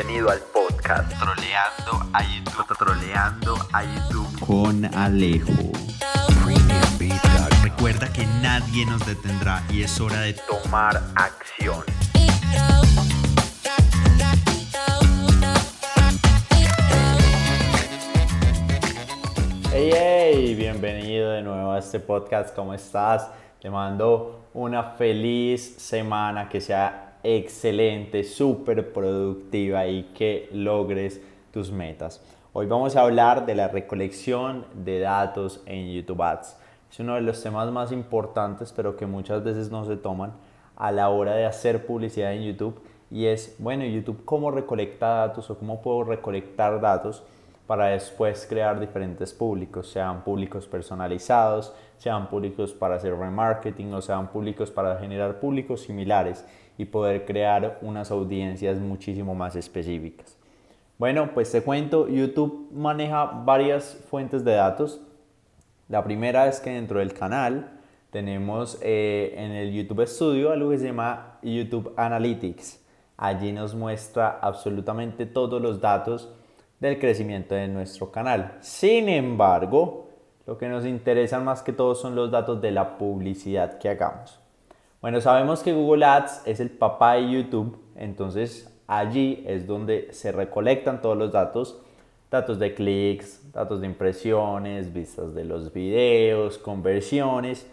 Bienvenido al podcast Troleando a YouTube. Troleando a YouTube Con Alejo. Recuerda que nadie nos detendrá y es hora de tomar acción. Hey, hey, bienvenido de nuevo a este podcast. ¿Cómo estás? Te mando una feliz semana que sea excelente, súper productiva y que logres tus metas. Hoy vamos a hablar de la recolección de datos en YouTube Ads. Es uno de los temas más importantes, pero que muchas veces no se toman a la hora de hacer publicidad en YouTube. Y es, bueno, YouTube, ¿cómo recolecta datos o cómo puedo recolectar datos? Para después crear diferentes públicos, sean públicos personalizados, sean públicos para hacer remarketing o sean públicos para generar públicos similares y poder crear unas audiencias muchísimo más específicas. Bueno, pues te cuento, YouTube maneja varias fuentes de datos. La primera es que dentro del canal tenemos eh, en el YouTube Studio algo que se llama YouTube Analytics. Allí nos muestra absolutamente todos los datos del crecimiento de nuestro canal. Sin embargo, lo que nos interesa más que todo son los datos de la publicidad que hagamos. Bueno, sabemos que Google Ads es el papá de YouTube, entonces allí es donde se recolectan todos los datos, datos de clics, datos de impresiones, vistas de los videos, conversiones,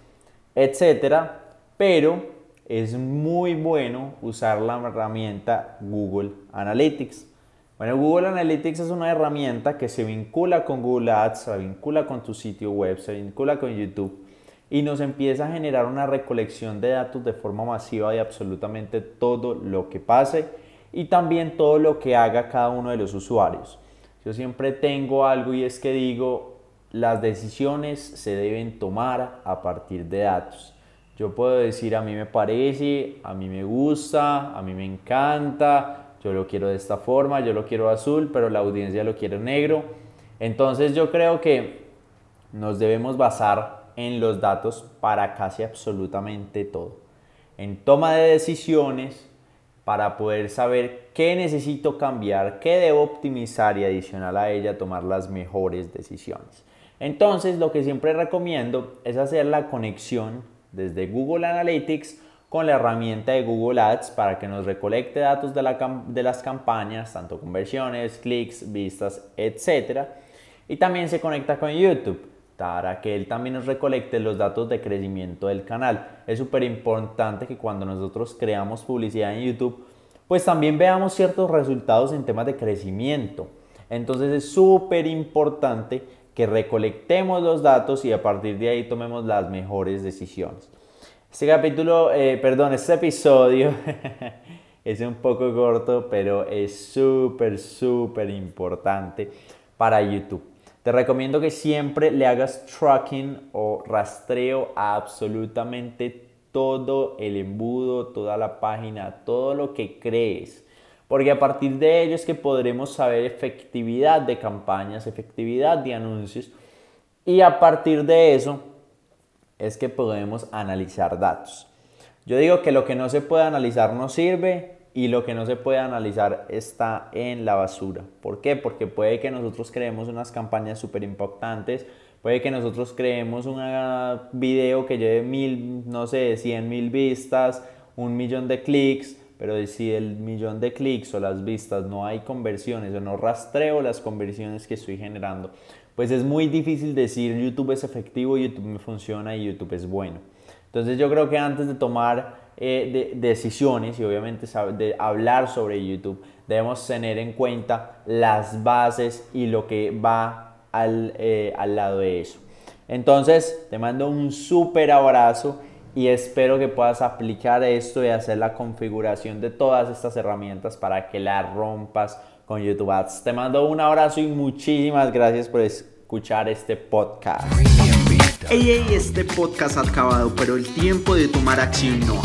etcétera, pero es muy bueno usar la herramienta Google Analytics. Bueno, Google Analytics es una herramienta que se vincula con Google Ads, se vincula con tu sitio web, se vincula con YouTube y nos empieza a generar una recolección de datos de forma masiva de absolutamente todo lo que pase y también todo lo que haga cada uno de los usuarios. Yo siempre tengo algo y es que digo, las decisiones se deben tomar a partir de datos. Yo puedo decir a mí me parece, a mí me gusta, a mí me encanta, yo lo quiero de esta forma, yo lo quiero azul, pero la audiencia lo quiere negro. Entonces yo creo que nos debemos basar en los datos para casi absolutamente todo. En toma de decisiones para poder saber qué necesito cambiar, qué debo optimizar y adicional a ella tomar las mejores decisiones. Entonces lo que siempre recomiendo es hacer la conexión desde Google Analytics con la herramienta de Google Ads para que nos recolecte datos de, las campañas, tanto conversiones, clics, vistas, etc. Y también se conecta con YouTube para que él también nos recolecte los datos de crecimiento del canal. Es súper importante que cuando nosotros creamos publicidad en YouTube, pues también veamos ciertos resultados en temas de crecimiento. Entonces es súper importante que recolectemos los datos y a partir de ahí tomemos las mejores decisiones. Este capítulo, eh, perdón, este episodio es un poco corto, pero es súper, súper importante para YouTube. Te recomiendo que siempre le hagas tracking o rastreo a absolutamente todo el embudo, toda la página, todo lo que crees. Porque a partir de ello es que podremos saber efectividad de campañas, efectividad de anuncios. Y a partir de eso es que podemos analizar datos. Yo digo que lo que no se puede analizar no sirve y lo que no se puede analizar está en la basura. ¿Por qué? Porque puede que nosotros creemos unas campañas súper impactantes, puede que nosotros creemos un video que lleve mil, no sé, cien mil vistas, un millón de clics, pero si el millón de clics o las vistas no hay conversiones o no rastreo las conversiones que estoy generando, pues es muy difícil decir YouTube es efectivo, YouTube me funciona y YouTube es bueno. Entonces yo creo que antes de tomar eh, decisiones y obviamente de hablar sobre YouTube, debemos tener en cuenta las bases y lo que va al, eh, al lado de eso. Entonces te mando un súper abrazo y espero que puedas aplicar esto y hacer la configuración de todas estas herramientas para que la rompas con YouTube Ads. Te mando un abrazo y muchísimas gracias por escuchar este podcast. Ey, ey, este podcast ha acabado, pero el tiempo de tomar acción no.